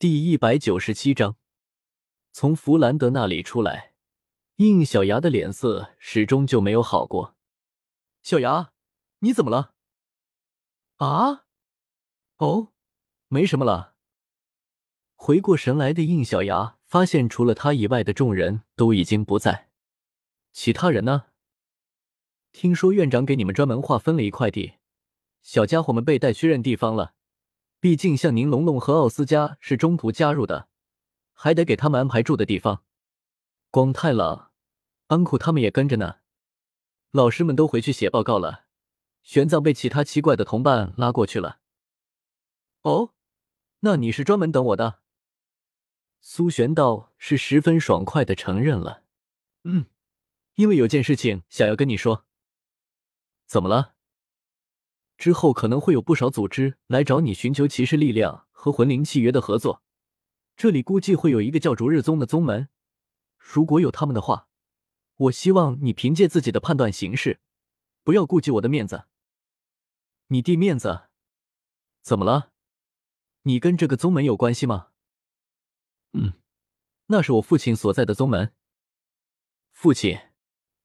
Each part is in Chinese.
第一百九十七章，从弗兰德那里出来，应小牙的脸色始终就没有好过。小牙，你怎么了？啊？哦，没什么了。回过神来的应小牙发现，除了他以外的众人都已经不在。其他人呢？听说院长给你们专门划分了一块地，小家伙们被带去认地方了。毕竟，像宁龙龙和奥斯加是中途加入的，还得给他们安排住的地方。广太郎、安库他们也跟着呢。老师们都回去写报告了。玄奘被其他奇怪的同伴拉过去了。哦，那你是专门等我的？苏玄道是十分爽快的承认了。嗯，因为有件事情想要跟你说。怎么了？之后可能会有不少组织来找你寻求骑士力量和魂灵契约的合作，这里估计会有一个叫逐日宗的宗门。如果有他们的话，我希望你凭借自己的判断行事，不要顾及我的面子。你弟面子？怎么了？你跟这个宗门有关系吗？嗯，那是我父亲所在的宗门。父亲，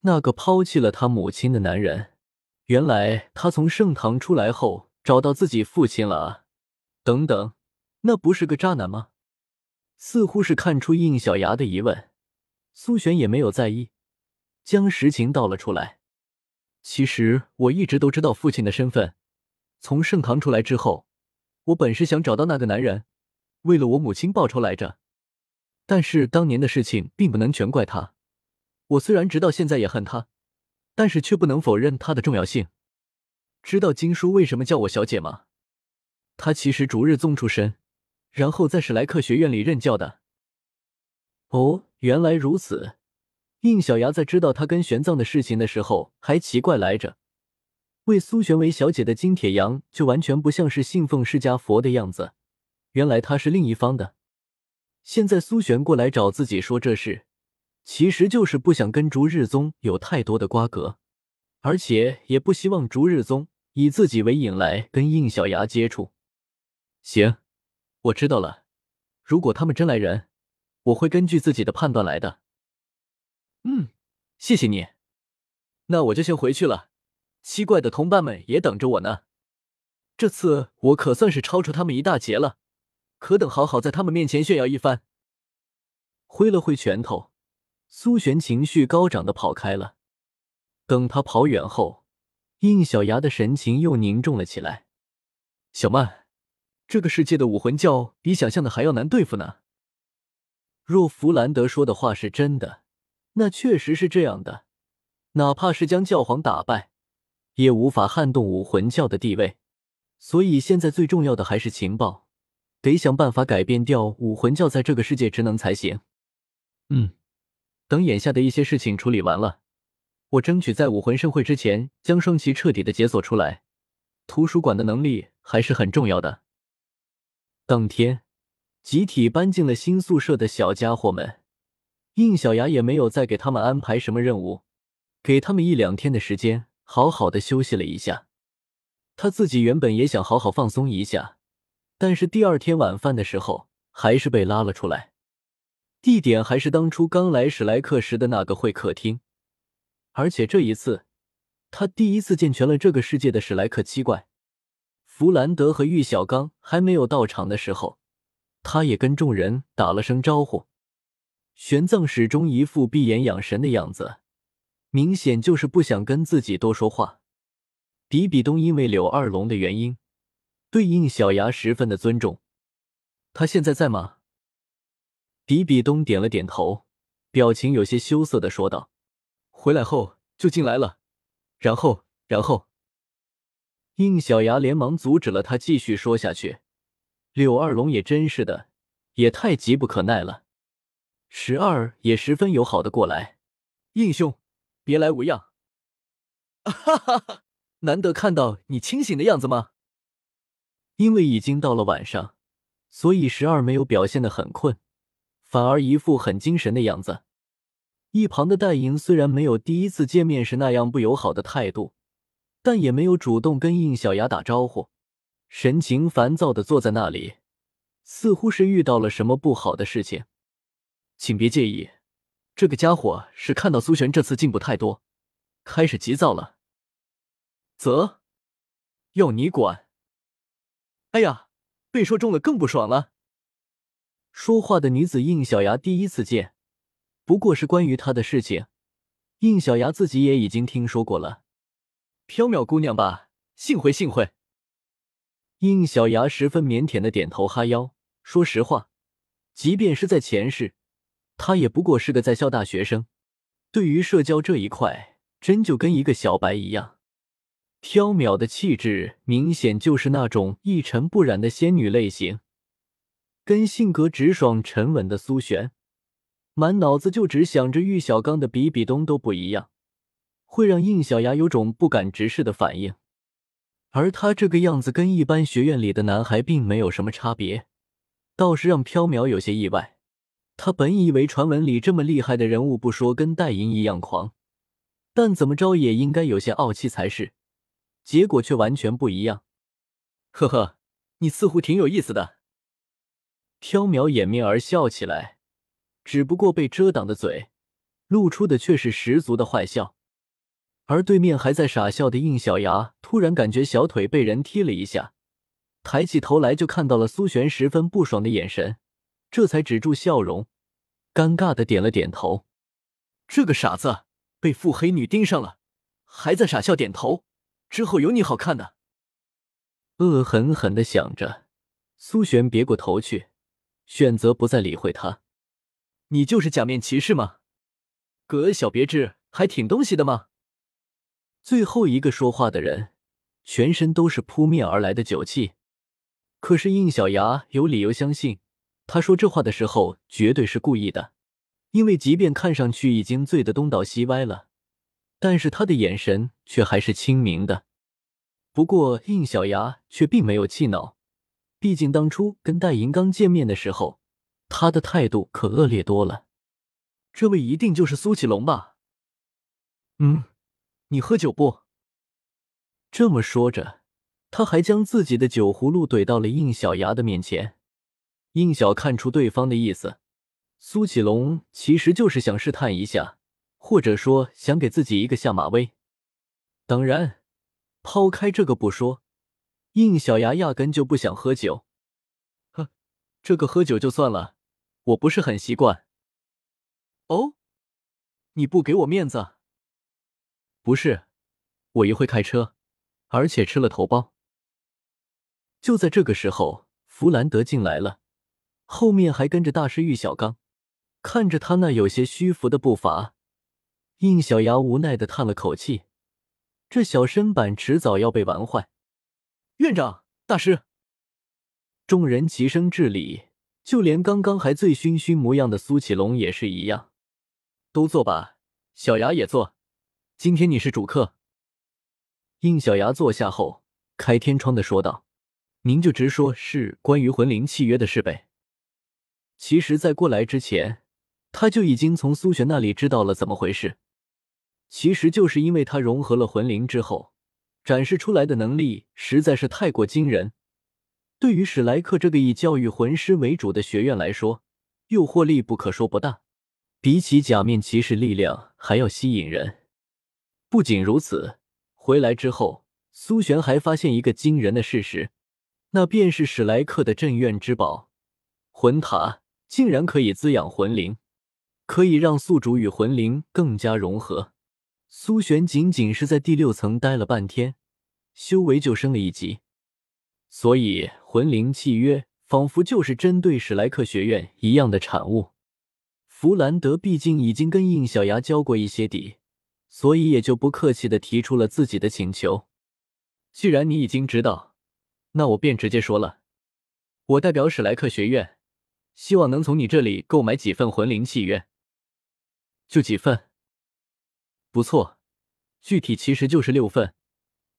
那个抛弃了他母亲的男人。原来他从盛唐出来后找到自己父亲了啊！等等，那不是个渣男吗？似乎是看出应小牙的疑问，苏璇也没有在意，将实情道了出来。其实我一直都知道父亲的身份。从盛唐出来之后，我本是想找到那个男人，为了我母亲报仇来着。但是当年的事情并不能全怪他。我虽然直到现在也恨他。但是却不能否认它的重要性。知道金叔为什么叫我小姐吗？他其实逐日宗出身，然后在史莱克学院里任教的。哦，原来如此。应小牙在知道他跟玄奘的事情的时候还奇怪来着，为苏璇为小姐的金铁阳就完全不像是信奉释迦佛的样子。原来他是另一方的。现在苏璇过来找自己说这事。其实就是不想跟逐日宗有太多的瓜葛，而且也不希望逐日宗以自己为引来跟应小牙接触。行，我知道了。如果他们真来人，我会根据自己的判断来的。嗯，谢谢你。那我就先回去了。七怪的同伴们也等着我呢。这次我可算是超出他们一大截了，可等好好在他们面前炫耀一番。挥了挥拳头。苏璇情绪高涨的跑开了。等他跑远后，应小牙的神情又凝重了起来。小曼，这个世界的武魂教比想象的还要难对付呢。若弗兰德说的话是真的，那确实是这样的。哪怕是将教皇打败，也无法撼动武魂教的地位。所以现在最重要的还是情报，得想办法改变掉武魂教在这个世界职能才行。嗯。等眼下的一些事情处理完了，我争取在武魂盛会之前将双旗彻底的解锁出来。图书馆的能力还是很重要的。当天，集体搬进了新宿舍的小家伙们，应小牙也没有再给他们安排什么任务，给他们一两天的时间，好好的休息了一下。他自己原本也想好好放松一下，但是第二天晚饭的时候，还是被拉了出来。地点还是当初刚来史莱克时的那个会客厅，而且这一次，他第一次见全了这个世界的史莱克七怪。弗兰德和玉小刚还没有到场的时候，他也跟众人打了声招呼。玄奘始终一副闭眼养神的样子，明显就是不想跟自己多说话。比比东因为柳二龙的原因，对应小牙十分的尊重。他现在在吗？比比东点了点头，表情有些羞涩的说道：“回来后就进来了。”然后，然后，应小牙连忙阻止了他继续说下去。柳二龙也真是的，也太急不可耐了。十二也十分友好的过来：“应兄，别来无恙。”哈哈哈，难得看到你清醒的样子吗？因为已经到了晚上，所以十二没有表现的很困。反而一副很精神的样子。一旁的戴莹虽然没有第一次见面时那样不友好的态度，但也没有主动跟应小牙打招呼，神情烦躁的坐在那里，似乎是遇到了什么不好的事情。请别介意，这个家伙是看到苏璇这次进步太多，开始急躁了。啧，要你管？哎呀，被说中了更不爽了。说话的女子应小牙第一次见，不过是关于她的事情，应小牙自己也已经听说过了。缥缈姑娘吧，幸会幸会。应小牙十分腼腆的点头哈腰。说实话，即便是在前世，他也不过是个在校大学生，对于社交这一块，真就跟一个小白一样。缥缈的气质，明显就是那种一尘不染的仙女类型，跟性格直爽沉稳的苏璇，满脑子就只想着玉小刚的比比东都不一样，会让应小牙有种不敢直视的反应。而他这个样子跟一般学院里的男孩并没有什么差别，倒是让缥缈有些意外。他本以为传闻里这么厉害的人物不说跟戴银一样狂，但怎么着也应该有些傲气才是，结果却完全不一样。呵呵，你似乎挺有意思的。缥缈掩面而笑起来，只不过被遮挡的嘴，露出的却是十足的坏笑。而对面还在傻笑的应小牙，突然感觉小腿被人踢了一下，抬起头来就看到了苏璇十分不爽的眼神，这才止住笑容，尴尬的点了点头。这个傻子被腹黑女盯上了，还在傻笑点头，之后有你好看的。恶狠狠的想着，苏璇别过头去，选择不再理会他。你就是假面骑士吗？葛小别致还挺东西的吗？最后一个说话的人，全身都是扑面而来的酒气。可是应小牙有理由相信，他说这话的时候绝对是故意的，因为即便看上去已经醉得东倒西歪了，但是他的眼神却还是清明的。不过应小牙却并没有气恼，毕竟当初跟戴银刚见面的时候，他的态度可恶劣多了。这位一定就是苏启龙吧？嗯。你喝酒不？这么说着，他还将自己的酒葫芦怼到了应小牙的面前。应小看出对方的意思，苏启龙其实就是想试探一下，或者说想给自己一个下马威。当然，抛开这个不说，应小牙压根就不想喝酒。呵，这个喝酒就算了，我不是很习惯。哦，你不给我面子？不是，我一会开车，而且吃了头孢。就在这个时候，弗兰德进来了，后面还跟着大师玉小刚。看着他那有些虚浮的步伐，应小牙无奈的叹了口气：这小身板迟早要被玩坏。院长，大师，众人齐声致礼，就连刚刚还醉醺醺模样的苏启龙也是一样。都坐吧，小牙也坐。今天你是主客。应小牙坐下后，开天窗的说道：“您就直说是关于魂灵契约的事呗。”其实，在过来之前，他就已经从苏璇那里知道了怎么回事。其实就是因为他融合了魂灵之后，展示出来的能力实在是太过惊人。对于史莱克这个以教育魂师为主的学院来说，诱惑力不可说不大，比起假面骑士力量还要吸引人。不仅如此，回来之后，苏璇还发现一个惊人的事实，那便是史莱克的镇院之宝魂塔竟然可以滋养魂灵，可以让宿主与魂灵更加融合。苏璇仅仅是在第六层待了半天，修为就升了一级，所以魂灵契约仿佛就是针对史莱克学院一样的产物。弗兰德毕竟已经跟应小牙交过一些底。所以也就不客气的提出了自己的请求。既然你已经知道，那我便直接说了。我代表史莱克学院，希望能从你这里购买几份魂灵契约。就几份？不错，具体其实就是六份，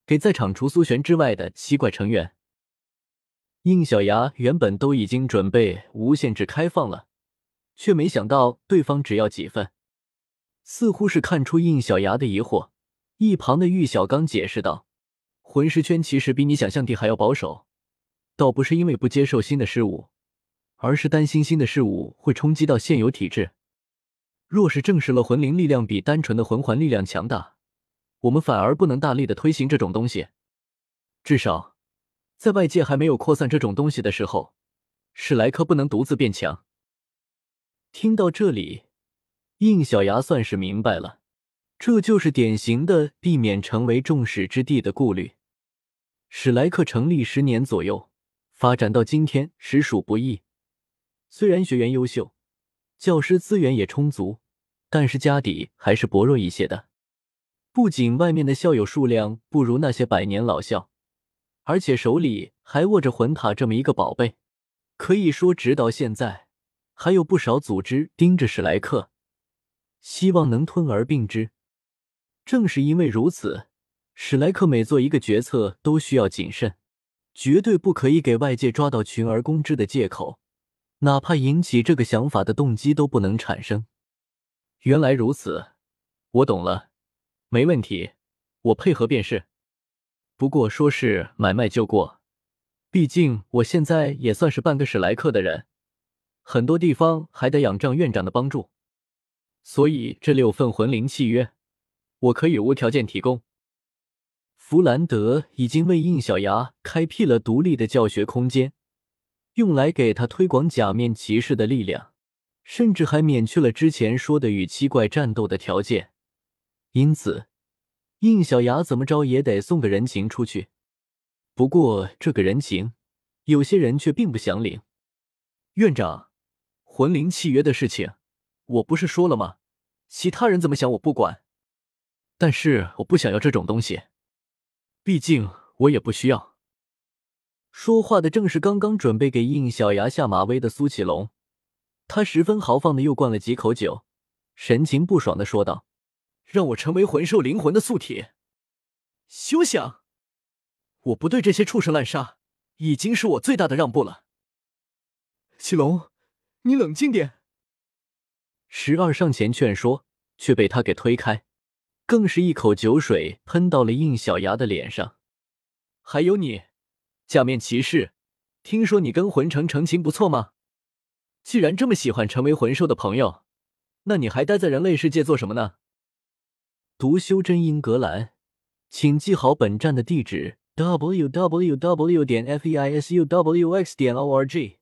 给在场除苏璇之外的七怪成员。应小牙原本都已经准备无限制开放了，却没想到对方只要几份。似乎是看出应小牙的疑惑，一旁的玉小刚解释道：“魂师圈其实比你想象的还要保守，倒不是因为不接受新的事物，而是担心新的事物会冲击到现有体制。若是证实了魂灵力量比单纯的魂环力量强大，我们反而不能大力的推行这种东西。至少，在外界还没有扩散这种东西的时候，史莱克不能独自变强。听到这里，应小牙算是明白了，这就是典型的避免成为众矢之的的顾虑。史莱克成立十年左右，发展到今天，实属不易。虽然学员优秀，教师资源也充足，但是家底还是薄弱一些的。不仅外面的校友数量不如那些百年老校，而且手里还握着魂塔这么一个宝贝，可以说直到现在，还有不少组织盯着史莱克，希望能吞而并之。正是因为如此，史莱克每做一个决策都需要谨慎，绝对不可以给外界抓到群而攻之的借口。哪怕引起这个想法的动机都不能产生。原来如此，我懂了，没问题，我配合便是。不过说是买卖就过，毕竟我现在也算是半个史莱克的人，很多地方还得仰仗院长的帮助，所以这六份魂灵契约，我可以无条件提供。弗兰德已经为应小牙开辟了独立的教学空间。用来给他推广假面骑士的力量，甚至还免去了之前说的与七怪战斗的条件。因此，应小牙怎么着也得送个人情出去。不过，这个人情，有些人却并不想领。院长，魂灵契约的事情，我不是说了吗？其他人怎么想我不管，但是我不想要这种东西，毕竟我也不需要。说话的正是刚刚准备给应小牙下马威的苏启龙，他十分豪放的又灌了几口酒，神情不爽的说道：“让我成为魂兽灵魂的宿体？休想！我不对这些畜生滥杀，已经是我最大的让步了。”启龙，你冷静点。十二上前劝说，却被他给推开，更是一口酒水喷到了应小牙的脸上。还有你。假面骑士，听说你跟魂城成亲不错吗？既然这么喜欢成为魂兽的朋友，那你还待在人类世界做什么呢？读修真英格兰，请记好本站的地址：w w w. 点 f e i s u w x. 点 o r g。